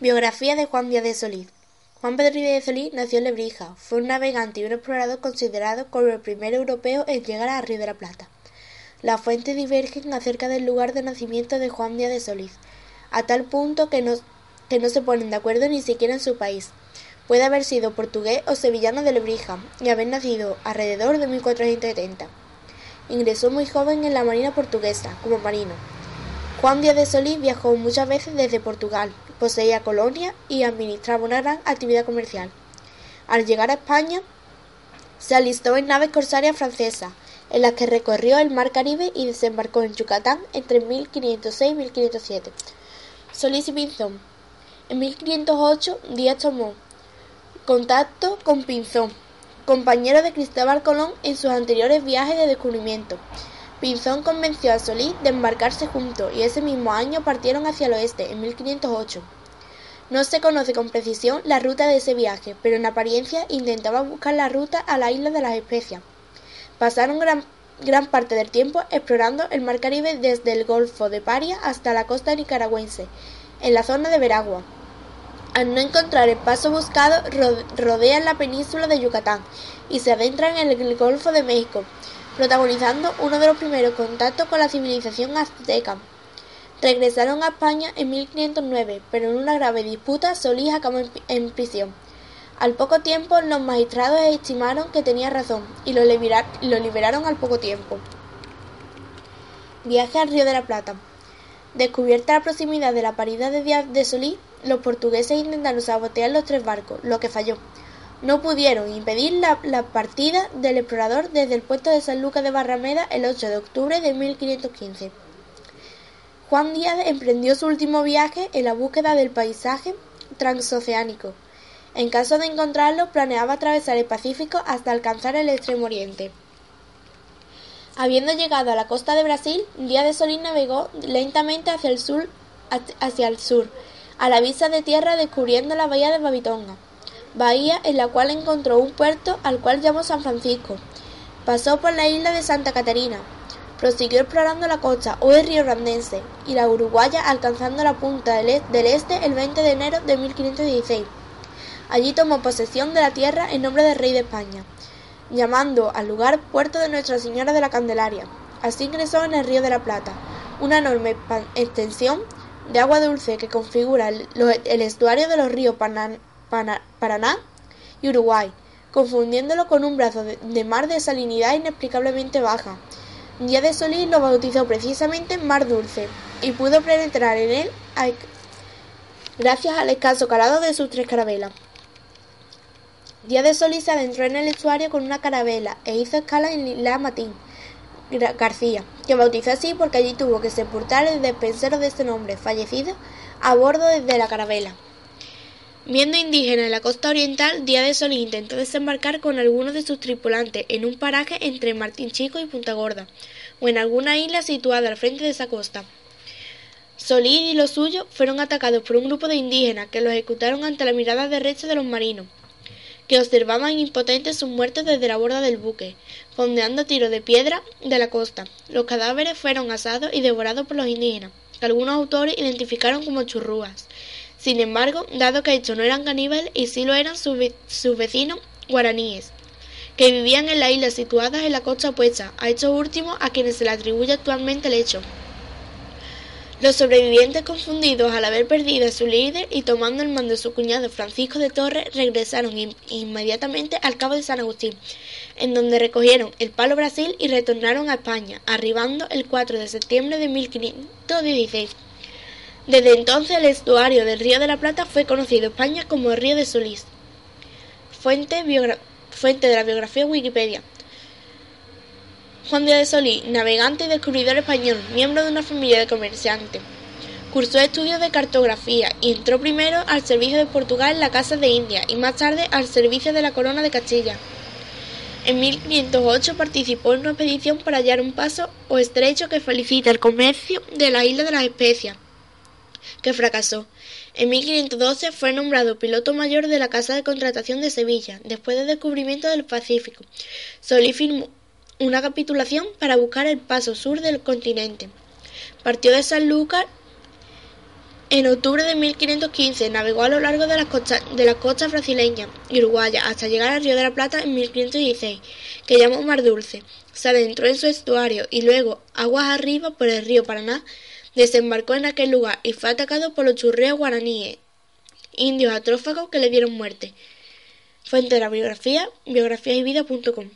Biografía de Juan Díaz de Solís Juan Pedro Díaz de Solís nació en Lebrija. Fue un navegante y un explorador considerado como el primer europeo en llegar a Río de la Plata. Las fuentes divergen acerca del lugar de nacimiento de Juan Díaz de Solís, a tal punto que no, que no se ponen de acuerdo ni siquiera en su país. Puede haber sido portugués o sevillano de Lebrija y haber nacido alrededor de 1470. Ingresó muy joven en la marina portuguesa como marino. Juan Díaz de Solís viajó muchas veces desde Portugal, poseía colonia y administraba una gran actividad comercial. Al llegar a España, se alistó en naves corsarias francesas, en las que recorrió el mar Caribe y desembarcó en Yucatán entre 1506 y 1507. Solís y Pinzón. En 1508, Díaz tomó contacto con Pinzón, compañero de Cristóbal Colón en sus anteriores viajes de descubrimiento. Pinzón convenció a Solís de embarcarse juntos y ese mismo año partieron hacia el oeste, en 1508. No se conoce con precisión la ruta de ese viaje, pero en apariencia intentaba buscar la ruta a la isla de las especias. Pasaron gran, gran parte del tiempo explorando el mar Caribe desde el Golfo de Paria hasta la costa nicaragüense, en la zona de Veragua. Al no encontrar el paso buscado, rodean la península de Yucatán y se adentran en el Golfo de México, protagonizando uno de los primeros contactos con la civilización azteca. Regresaron a España en 1509, pero en una grave disputa Solís acabó en prisión. Al poco tiempo los magistrados estimaron que tenía razón y lo, liberaron al poco tiempo. Viaje al Río de la Plata. Descubierta la proximidad de la paridad de Díaz de Solís, los portugueses intentaron sabotear los tres barcos, lo que falló no pudieron impedir la, partida del explorador desde el puerto de San Lucas de Barrameda el 8 de octubre de 1515. Juan Díaz emprendió su último viaje en la búsqueda del paisaje transoceánico. En caso de encontrarlo, planeaba atravesar el Pacífico hasta alcanzar el extremo oriente. Habiendo llegado a la costa de Brasil, Díaz de Solís navegó lentamente hacia el sur, hacia el sur, a la vista de tierra descubriendo la bahía de Babitonga bahía en la cual encontró un puerto al cual llamó San Francisco. Pasó por la isla de Santa Catarina, prosiguió explorando la costa el río Randense y la Uruguaya alcanzando la punta del, este el 20 de enero de 1516. Allí tomó posesión de la tierra en nombre del rey de España, llamando al lugar Puerto de Nuestra Señora de la Candelaria. Así ingresó en el río de la Plata, una enorme extensión de agua dulce que configura el, estuario de los ríos Panamá Paraná y Uruguay, confundiéndolo con un brazo de mar de salinidad inexplicablemente baja. Díaz de Solís lo bautizó precisamente Mar Dulce y pudo penetrar en él gracias al escaso calado de sus tres carabelas. Díaz de Solís se adentró en el estuario con una carabela e hizo escala en Isla Matín García, que bautizó así porque allí tuvo que sepultar el despensero de este nombre, fallecido, a bordo de la carabela. Viendo indígena en la costa oriental, Díaz de Solís intentó desembarcar con algunos de sus tripulantes en un paraje entre Martín Chico y Punta Gorda, o en alguna isla situada al frente de esa costa. Solís y los suyos fueron atacados por un grupo de indígenas que los ejecutaron ante la mirada de recha de los marinos, que observaban impotentes sus muertos desde la borda del buque, fondeando tiros de piedra de la costa. Los cadáveres fueron asados y devorados por los indígenas, que algunos autores identificaron como churrúas, sin embargo, dado que estos no eran caníbales y sí lo eran sus, vecinos guaraníes, que vivían en la isla situadas en la costa opuesta, a estos últimos a quienes se le atribuye actualmente el hecho. Los sobrevivientes confundidos al haber perdido a su líder y tomando el mando de su cuñado Francisco de Torres regresaron inmediatamente al cabo de San Agustín, en donde recogieron el palo Brasil y retornaron a España, arribando el 4 de septiembre de 1516. Desde entonces el estuario del Río de la Plata fue conocido en España como el Río de Solís. Fuente, de la biografía Wikipedia. Juan Díaz de Solís, navegante y descubridor español, miembro de una familia de comerciantes. Cursó estudios de cartografía y entró primero al servicio de Portugal en la Casa de India y más tarde al servicio de la Corona de Castilla. En 1508 participó en una expedición para hallar un paso o estrecho que felicita el comercio de la isla de las especias que fracasó. En 1512 fue nombrado piloto mayor de la Casa de Contratación de Sevilla, después del descubrimiento del Pacífico. Solí firmó una capitulación para buscar el paso sur del continente. Partió de San Lucas En octubre de 1515 navegó a lo largo de las costas, de las costas brasileñas y uruguayas hasta llegar al Río de la Plata en 1516, que llamó Mar Dulce. Se adentró en su estuario y luego, aguas arriba por el río Paraná, desembarcó en aquel lugar y fue atacado por los churreos guaraníes, indios atrófagos que le dieron muerte. Fuente de la biografía, biografiasyvida.com